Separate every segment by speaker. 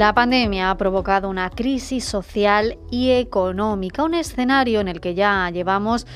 Speaker 1: La pandemia ha provocado una crisis social y económica, un escenario en el que ya llevamos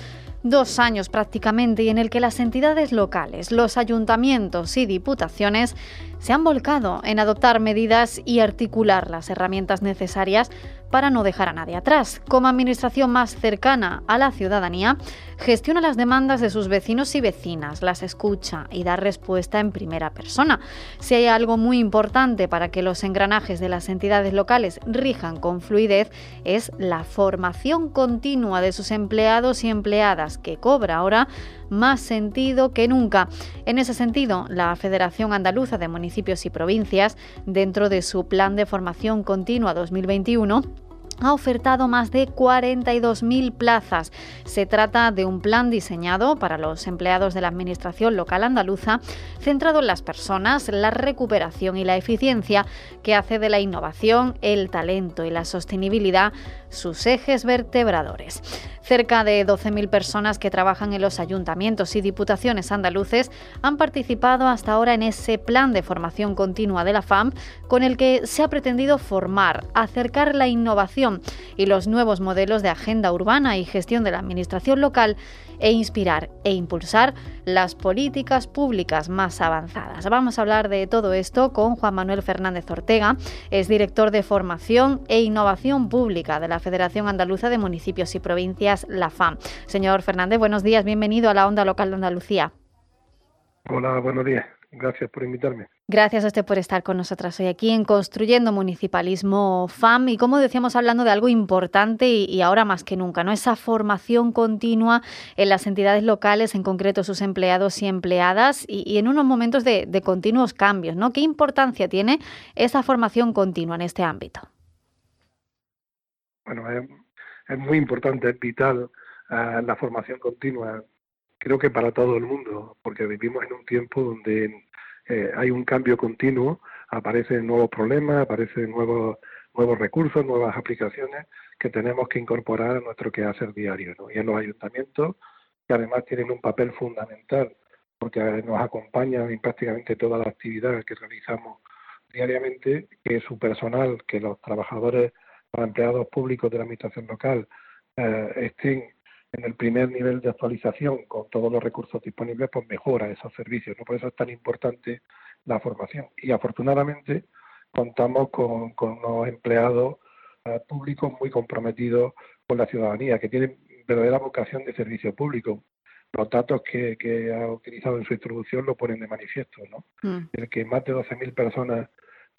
Speaker 1: dos años prácticamente y en el que las entidades locales, los ayuntamientos y diputaciones se han volcado en adoptar medidas y articular las herramientas necesarias para no dejar a nadie atrás. Como administración más cercana a la ciudadanía, gestiona las demandas de sus vecinos y vecinas, las escucha y da respuesta en primera persona. Si hay algo muy importante para que los engranajes de las entidades locales rijan con fluidez, es la formación continua de sus empleados y empleadas, que cobra ahora más sentido que nunca. En ese sentido, la Federación Andaluza de Municipios y Provincias, dentro de su Plan de Formación Continua 2021, ha ofertado más de 42.000 plazas. Se trata de un plan diseñado para los empleados de la Administración local andaluza, centrado en las personas, la recuperación y la eficiencia, que hace de la innovación, el talento y la sostenibilidad sus ejes vertebradores. Cerca de 12.000 personas que trabajan en los ayuntamientos y diputaciones andaluces han participado hasta ahora en ese plan de formación continua de la FAM con el que se ha pretendido formar, acercar la innovación y los nuevos modelos de agenda urbana y gestión de la administración local e inspirar e impulsar las políticas públicas más avanzadas. Vamos a hablar de todo esto con Juan Manuel Fernández Ortega, es director de Formación e Innovación Pública de la Federación Andaluza de Municipios y Provincias, la FAM. Señor Fernández, buenos días, bienvenido a la Onda Local de Andalucía.
Speaker 2: Hola, buenos días. Gracias por invitarme.
Speaker 1: Gracias a usted por estar con nosotras hoy aquí en Construyendo Municipalismo FAM y como decíamos hablando de algo importante y, ahora más que nunca, ¿no? Esa formación continua en las entidades locales, en concreto sus empleados y empleadas y, en unos momentos de, continuos cambios, ¿no? ¿Qué importancia tiene esa formación continua en este ámbito?
Speaker 2: Bueno, es, muy importante, es vital eh, la formación continua creo que para todo el mundo, porque vivimos en un tiempo donde eh, hay un cambio continuo, aparecen nuevos problemas, aparecen nuevos nuevos recursos, nuevas aplicaciones que tenemos que incorporar a nuestro quehacer diario. Y en los ayuntamientos, que además tienen un papel fundamental, porque nos acompañan en prácticamente toda la actividad que realizamos diariamente, que su personal, que los trabajadores los empleados públicos de la administración local eh, estén en el primer nivel de actualización con todos los recursos disponibles, pues mejora esos servicios. ¿no? Por eso es tan importante la formación. Y afortunadamente contamos con, con unos empleados eh, públicos muy comprometidos con la ciudadanía, que tienen verdadera vocación de servicio público. Los datos que, que ha utilizado en su introducción lo ponen de manifiesto, ¿no? Mm. El que más de 12.000 personas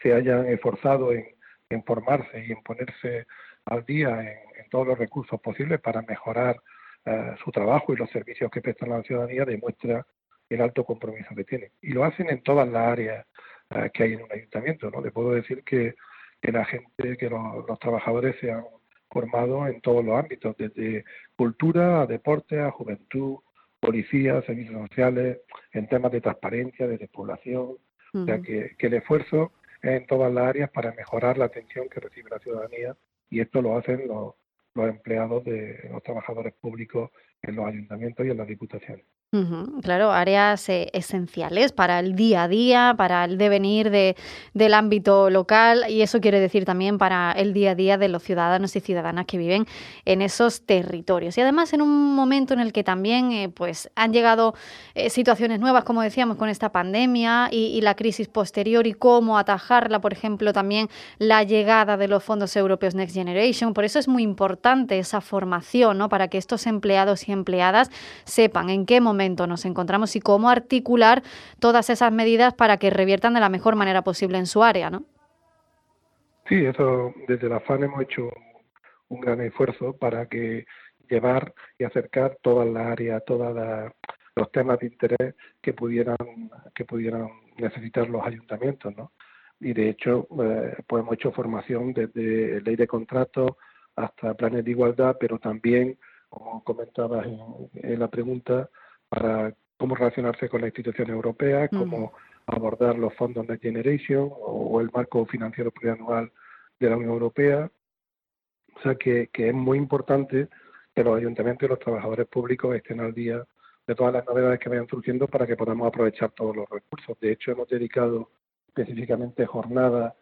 Speaker 2: se hayan esforzado en, en, formarse y en ponerse al día en, en todos los recursos posibles para mejorar eh, su trabajo y los servicios que prestan a la ciudadanía demuestra el alto compromiso que tienen. Y lo hacen en todas las áreas eh, que hay en un ayuntamiento. ¿no? Le puedo decir que, la gente, que los, trabajadores se han formado en todos los ámbitos, desde cultura a deporte, a juventud, policía, servicios sociales, en temas de transparencia, de despoblación. O sea, que, que el esfuerzo es en todas las áreas para mejorar la atención que recibe la ciudadanía y esto lo hacen los, los empleados de los trabajadores públicos en los ayuntamientos y en las diputaciones
Speaker 1: claro, áreas eh, esenciales para el día a día, para el devenir de, del ámbito local y eso quiere decir también para el día a día de los ciudadanos y ciudadanas que viven en esos territorios. Y además en un momento en el que también eh, pues, han llegado eh, situaciones nuevas, como decíamos, con esta pandemia y, la crisis posterior y cómo atajarla, por ejemplo, también la llegada de los fondos europeos Next Generation. Por eso es muy importante esa formación, ¿no? Para que estos empleados y empleadas sepan en qué momento nos encontramos y cómo articular todas esas medidas para que reviertan de la mejor manera posible en su área, ¿no?
Speaker 2: Sí, eso desde la FAN hemos hecho un gran esfuerzo para que llevar y acercar todas las áreas, todos los temas de interés que pudieran que pudieran necesitar los ayuntamientos, ¿no? Y de hecho, eh, pues hemos hecho formación desde ley de contratos hasta planes de igualdad, pero también, como comentabas en la pregunta, para cómo relacionarse con las instituciones europeas, cómo abordar los fondos Next Generation o, el marco financiero plurianual de la Unión Europea. O sea que, que es muy importante que los ayuntamientos y los trabajadores públicos estén al día de todas las novedades que vayan surgiendo para que podamos aprovechar todos los recursos. De hecho, hemos dedicado específicamente jornadas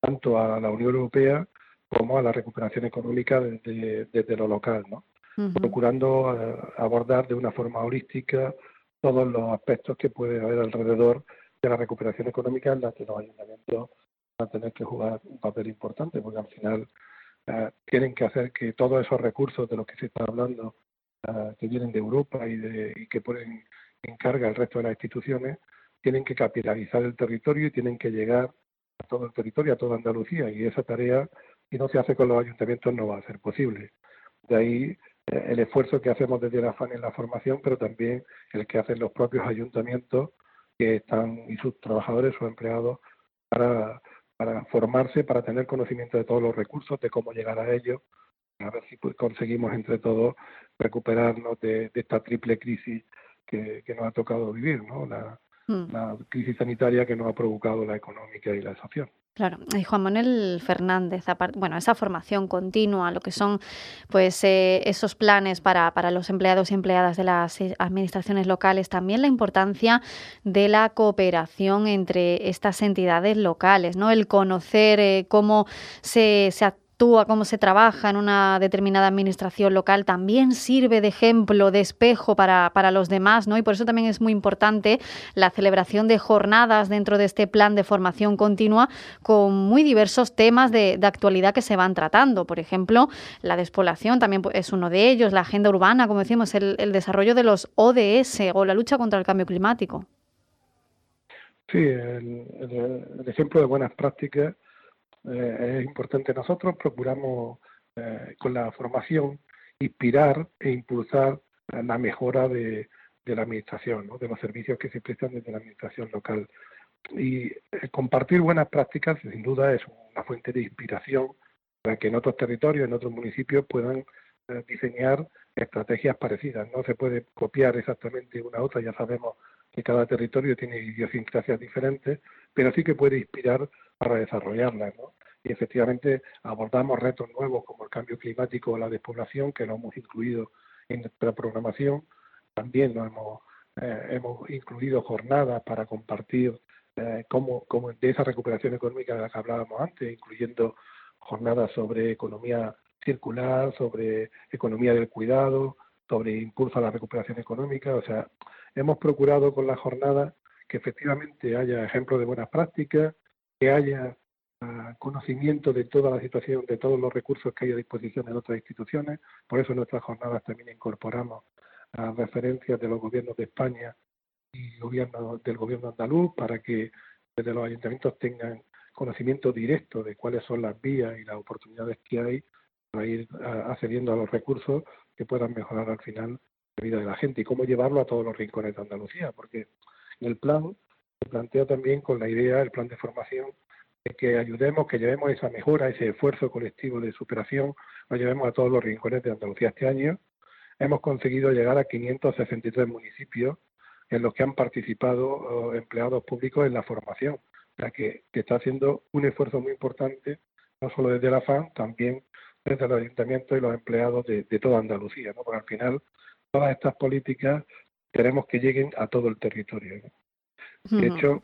Speaker 2: tanto a la Unión Europea como a la recuperación económica desde, desde lo local, ¿no? Procurando eh, abordar de una forma holística todos los aspectos que puede haber alrededor de la recuperación económica en la que los ayuntamientos van a tener que jugar un papel importante, porque al final eh, tienen que hacer que todos esos recursos de los que se está hablando, eh, que vienen de Europa y, de, y que ponen en carga el resto de las instituciones, tienen que capitalizar el territorio y tienen que llegar a todo el territorio, a toda Andalucía. Y esa tarea, si no se hace con los ayuntamientos, no va a ser posible. De ahí el esfuerzo que hacemos desde la FAN en la formación, pero también el que hacen los propios ayuntamientos que están y sus trabajadores, sus empleados, para, para formarse, para tener conocimiento de todos los recursos, de cómo llegar a ellos, a ver si pues, conseguimos entre todos recuperarnos de, esta triple crisis que, que, nos ha tocado vivir, ¿no? La, mm. la crisis sanitaria que nos ha provocado la económica y la social.
Speaker 1: Claro, y Juan Manuel Fernández, bueno, esa formación continua, lo que son pues eh, esos planes para, para, los empleados y empleadas de las eh, administraciones locales, también la importancia de la cooperación entre estas entidades locales, ¿no? El conocer eh, cómo se, se a cómo se trabaja en una determinada administración local, también sirve de ejemplo, de espejo para, los demás, ¿no? Y por eso también es muy importante la celebración de jornadas dentro de este plan de formación continua con muy diversos temas de, actualidad que se van tratando. Por ejemplo, la despoblación también es uno de ellos, la agenda urbana, como decimos, el, desarrollo de los ODS o la lucha contra el cambio climático.
Speaker 2: Sí, el ejemplo de buenas prácticas eh, es importante. Nosotros procuramos eh, con la formación inspirar e impulsar la mejora de, la administración, de los servicios que se prestan desde la administración local. Y eh, compartir buenas prácticas, sin duda, es una fuente de inspiración para que en otros territorios, en otros municipios, puedan diseñar estrategias parecidas. No se puede copiar exactamente una a otra, ya sabemos que cada territorio tiene idiosincrasias diferentes, pero sí que puede inspirar para desarrollarlas. ¿no? Y efectivamente abordamos retos nuevos como el cambio climático o la despoblación, que lo hemos incluido en nuestra programación. También lo hemos, eh, hemos incluido jornadas para compartir eh, cómo, cómo de esa recuperación económica de la que hablábamos antes, incluyendo jornadas sobre economía circular, sobre economía del cuidado, sobre impulso a la recuperación económica. O sea, hemos procurado con la jornada que efectivamente haya ejemplos de buenas prácticas, que haya ah, conocimiento de toda la situación, de todos los recursos que hay a disposición en otras instituciones. Por eso en nuestras jornadas también incorporamos las referencias de los gobiernos de España y gobierno, del gobierno andaluz para que desde los ayuntamientos tengan conocimiento directo de cuáles son las vías y las oportunidades que hay para ir ah, accediendo a los recursos que puedan mejorar al final la vida de la gente y cómo llevarlo a todos los rincones de Andalucía, porque en el plan se plantea también con la idea, el plan de formación, de que ayudemos, que llevemos esa mejora, ese esfuerzo colectivo de superación, lo llevemos a todos los rincones de Andalucía este año. Hemos conseguido llegar a 563 municipios en los que han participado oh, empleados públicos en la formación, ya que, está haciendo un esfuerzo muy importante, no solo desde la FAN, también desde los ayuntamientos y los empleados de, toda Andalucía, porque al final todas estas políticas queremos que lleguen a todo el territorio. De hecho,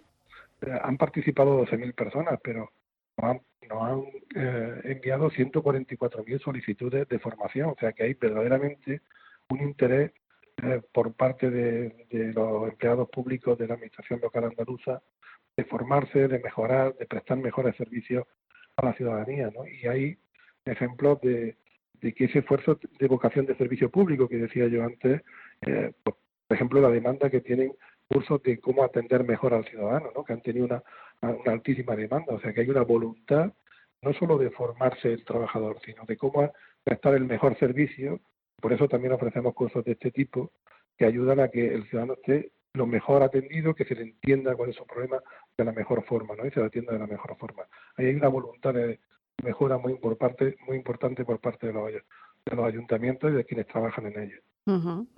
Speaker 2: eh, han participado 12.000 personas, pero nos han, han eh, enviado 144.000 solicitudes de formación, o sea que hay verdaderamente un interés eh, por parte de, los empleados públicos de la Administración Local Andaluza de formarse, de mejorar, de prestar mejores servicios a la ciudadanía. ¿no? Y hay ejemplos de, que ese esfuerzo de vocación de servicio público que decía yo antes, eh, por ejemplo, la demanda que tienen cursos de cómo atender mejor al ciudadano, ¿no? que han tenido una, altísima demanda, o sea que hay una voluntad no solo de formarse el trabajador, sino de cómo prestar el mejor servicio por eso también ofrecemos cursos de este tipo que ayudan a que el ciudadano esté lo mejor atendido, que se le entienda cuál es su problema de la mejor forma, ¿no? Y se le atienda de la mejor forma. Ahí hay una voluntad de mejora muy importante, muy importante por parte de los, de los ayuntamientos y de quienes trabajan en ellos.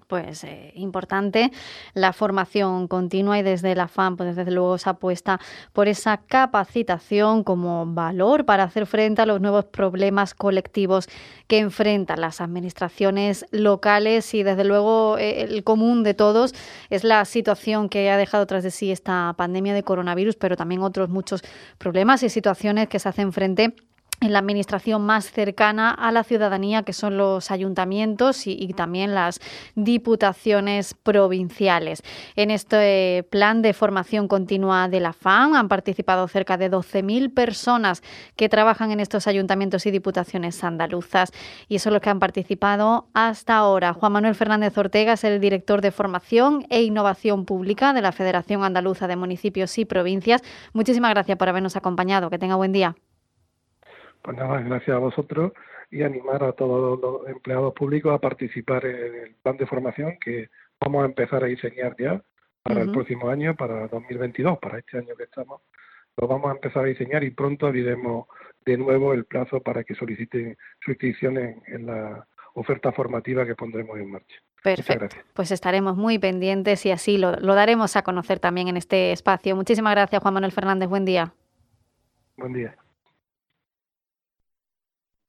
Speaker 1: Pues eh, importante la formación continua y desde la FAM, pues desde luego se apuesta por esa capacitación como valor para hacer frente a los nuevos problemas colectivos que enfrentan las administraciones locales y desde luego eh, el común de todos es la situación que ha dejado tras de sí esta pandemia de coronavirus, pero también otros muchos problemas y situaciones que se hacen frente en la administración más cercana a la ciudadanía, que son los ayuntamientos y, también las diputaciones provinciales. En este plan de formación continua de la FAN han participado cerca de 12.000 personas que trabajan en estos ayuntamientos y diputaciones andaluzas. Y eso es lo que han participado hasta ahora. Juan Manuel Fernández Ortega es el director de Formación e Innovación Pública de la Federación Andaluza de Municipios y Provincias. Muchísimas gracias por habernos acompañado. Que tenga buen día.
Speaker 2: Pues nada, gracias a vosotros y animar a todos los empleados públicos a participar en el plan de formación que vamos a empezar a diseñar ya para el próximo año, para 2022, para este año que estamos. Lo vamos a empezar a diseñar y pronto abriremos de nuevo el plazo para que soliciten su inscripción en, la oferta formativa que pondremos en marcha.
Speaker 1: Perfecto. Pues estaremos muy pendientes y así lo, lo daremos a conocer también en este espacio. Muchísimas gracias, Juan Manuel Fernández. Buen día.
Speaker 2: Buen día.